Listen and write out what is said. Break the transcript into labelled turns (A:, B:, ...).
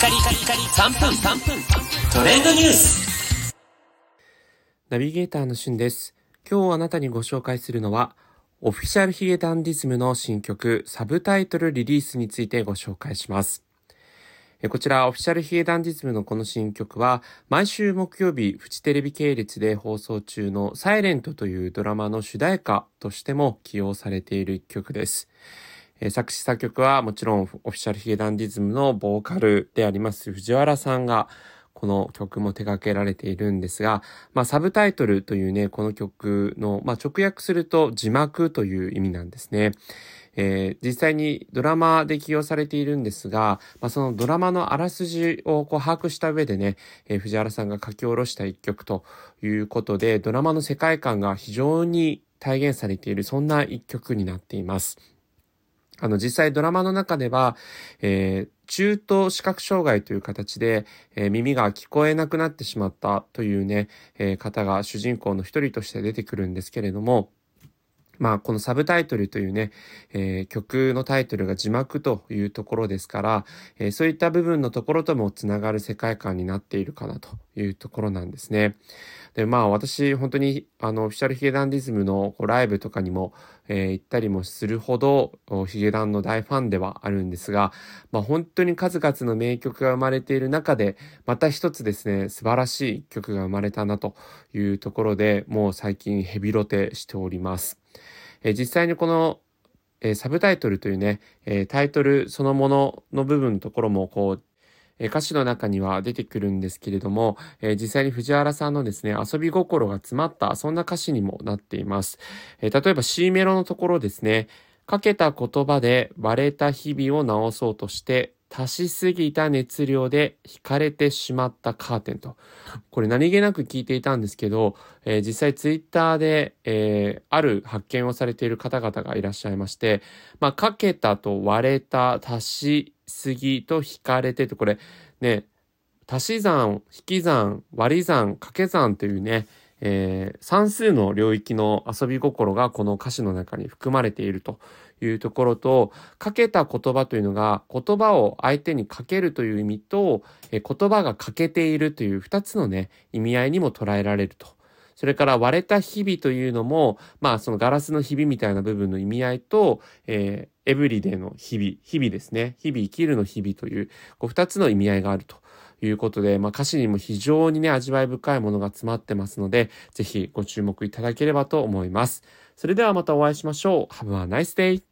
A: カリカリカリ3分3分トレンドニュース
B: ナビゲーターのしゅんです。今日あなたにご紹介するのは、オフィシャルヒゲダンディズムの新曲、サブタイトルリリースについてご紹介します。えこちら、オフィシャルヒゲダンディズムのこの新曲は、毎週木曜日、フジテレビ系列で放送中のサイレントというドラマの主題歌としても起用されている一曲です。え作詞作曲はもちろんオフィシャルヒゲダンディズムのボーカルであります藤原さんがこの曲も手掛けられているんですが、まあサブタイトルというね、この曲の、まあ直訳すると字幕という意味なんですね。えー実際にドラマで起用されているんですが、まあ、そのドラマのあらすじをこう把握した上でね、えー藤原さんが書き下ろした一曲ということで、ドラマの世界観が非常に体現されている、そんな一曲になっています。あの、実際ドラマの中では、えー中等視覚障害という形で、えー耳が聞こえなくなってしまったというね、えー方が主人公の一人として出てくるんですけれども、まあ、このサブタイトルというね、えー曲のタイトルが字幕というところですから、えーそういった部分のところともつながる世界観になっているかなというところなんですね。で、まあ私、本当に、あの、オフィシャルヒゲダンディズムのこうライブとかにも、えー行ったりもするほど、ヒゲダンの大ファンではあるんですが、まあ本当に数々の名曲が生まれている中で、また一つですね、素晴らしい曲が生まれたなというところで、もう最近ヘビロテしております。えー実際にこの、えーサブタイトルというね、えータイトルそのものの部分のところもこう、え歌詞の中には出てくるんですけれども、え実際に藤原さんのですね、遊び心が詰まった、そんな歌詞にもなっています。え例えば C メロのところですね、かけた言葉で割れた日々を直そうとして、足しすぎた熱量で惹かれてしまったカーテンと。これ何気なく聞いていたんですけど、えー実際ツイッターで、えーある発見をされている方々がいらっしゃいまして、まあ、かけたと割れた、足しすぎと惹かれてと、これね、足し算、引き算、割り算、掛け算というね、えー算数の領域の遊び心がこの歌詞の中に含まれているというところと、かけた言葉というのが言葉を相手にかけるという意味と、えー言葉が欠けているという二つのね、意味合いにも捉えられると。それから割れた日々というのも、まあそのガラスの日々みたいな部分の意味合いと、えーエブリデイの日々、日々ですね。日々生きるの日々という、こう二つの意味合いがあるということで、まあ歌詞にも非常にね、味わい深いものが詰まってますので、ぜひご注目いただければと思います。それではまたお会いしましょう。Have a nice day!